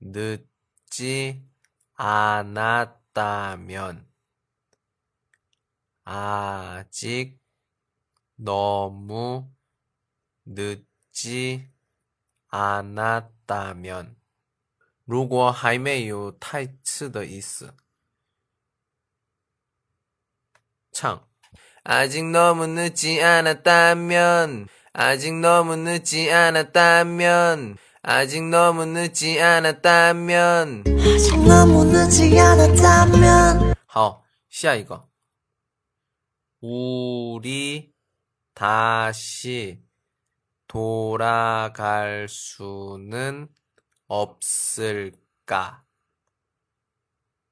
늦지 않았다면, 아직 너무 늦지 않았다면, 如果还没有太迟的意思。唱 아직 너무 늦지 않았다면, 아직 너무 늦지 않았다면, 아직 너무 늦지 않았다면 아직 너무 늦지 않았다면 어, 시야 이거 우리 다시 돌아갈 수는 없을까?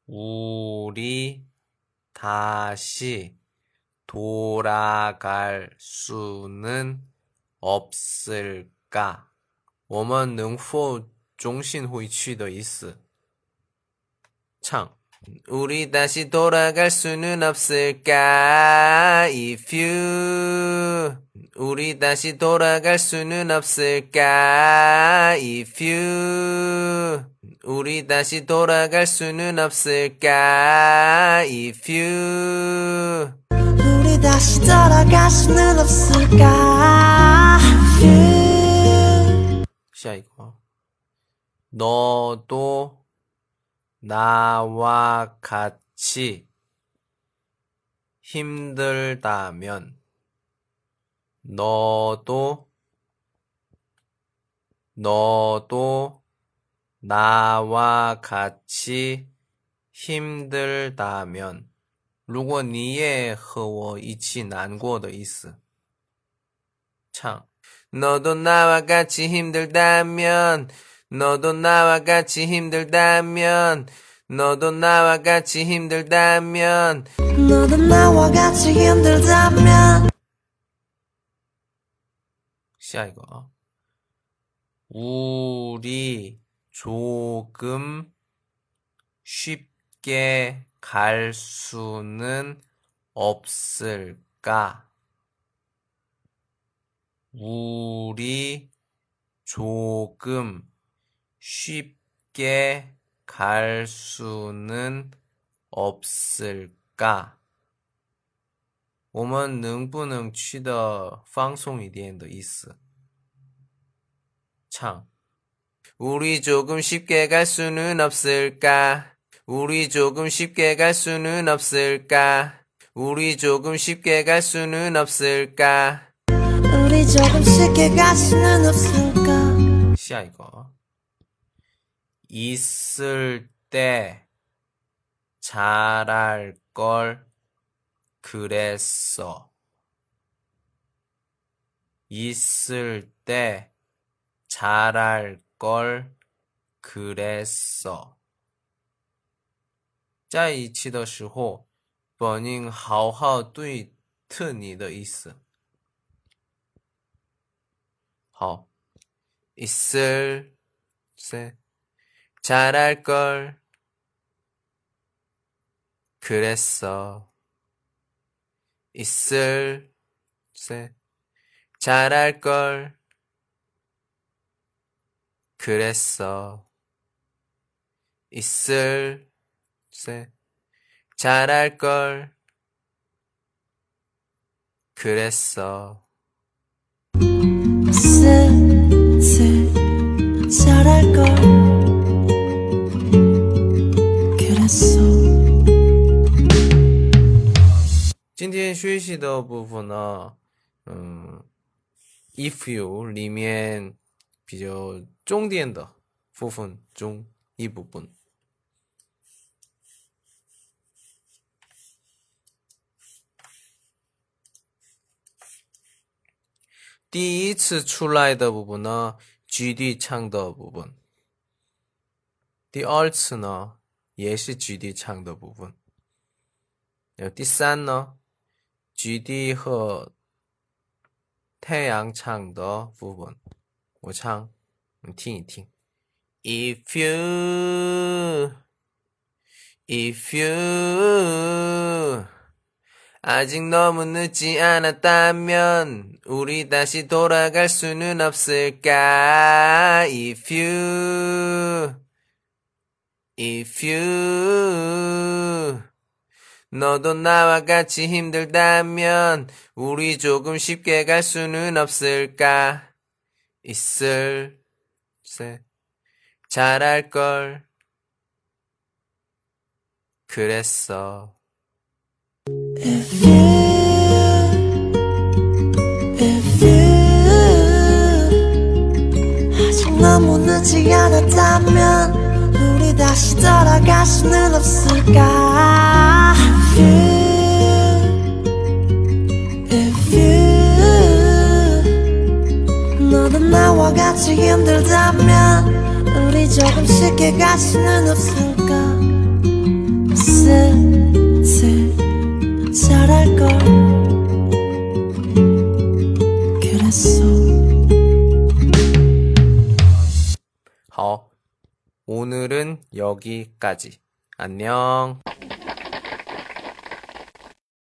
우리 다시 돌아갈 수는 없을까? 我们能否重新回去的意思。唱。 우리 다시 돌아갈 수는 없을까? If you 우리 다시 돌아갈 수는 없을까? If you 우리 다시 돌아갈 수는 없을까? If you 우리 다시 돌아갈 수는 없을까 You 下一个 너도 나와 같이 힘들다면 너도 너도 나와 같이 힘들다면 如果你也和我一起难过的意思。唱 너도 나와 같이 힘들다면 너도 나와 같이 힘들다면 너도 나와 같이 힘들다면. 너도 나와 같이 힘들다면. 시야 이거. 우리 조금 쉽게 갈 수는 없을까? 우리 조금 쉽게 갈 수는 없을까? 我们能不能去的放松一点的意思？唱 우리 조금 쉽게 갈 수는 없을까? 우리 조금 쉽게 갈 수는 없을까? 우리 조금 쉽게 갈 수는 없을까? 우리 조금 쉽게 갈 수는 없을까 下一个 있을 때 잘할 걸 그랬어. 있을 때 잘할 걸 그랬어. 在一起的时候，本应好好对特你的意思。 好， 있을 때 잘할 걸 그랬어. 있을 때 잘할 걸 그랬어. 있을 때 잘할 걸 그랬어. 슬슬 잘할 걸 그랬어 今天学习的部分呢，嗯，if you 里面比较重点的部分中一部分。 第一次出来的部分呢，GD 唱的部分。第二次呢，也是 GD 唱的部分。第三呢，GD 和太阳唱的部分，我唱，你听一听。If you, if you 아직 너무 늦지 않았다면 우리 다시 돌아갈 수는 없을까? If you, if you 너도 나와 같이 힘들다면 우리 조금 쉽게 갈 수는 없을까? 있을 세 잘할 걸 그랬어. 늦지 않았다면 우리 다시 돌아갈 수는 없을까? If you, if you 너도 나와 같이 힘들다면 우리 조금 쉽게 갈 수는 없을까 잘할걸 그랬어 好, 오늘은 여기까지. 안녕.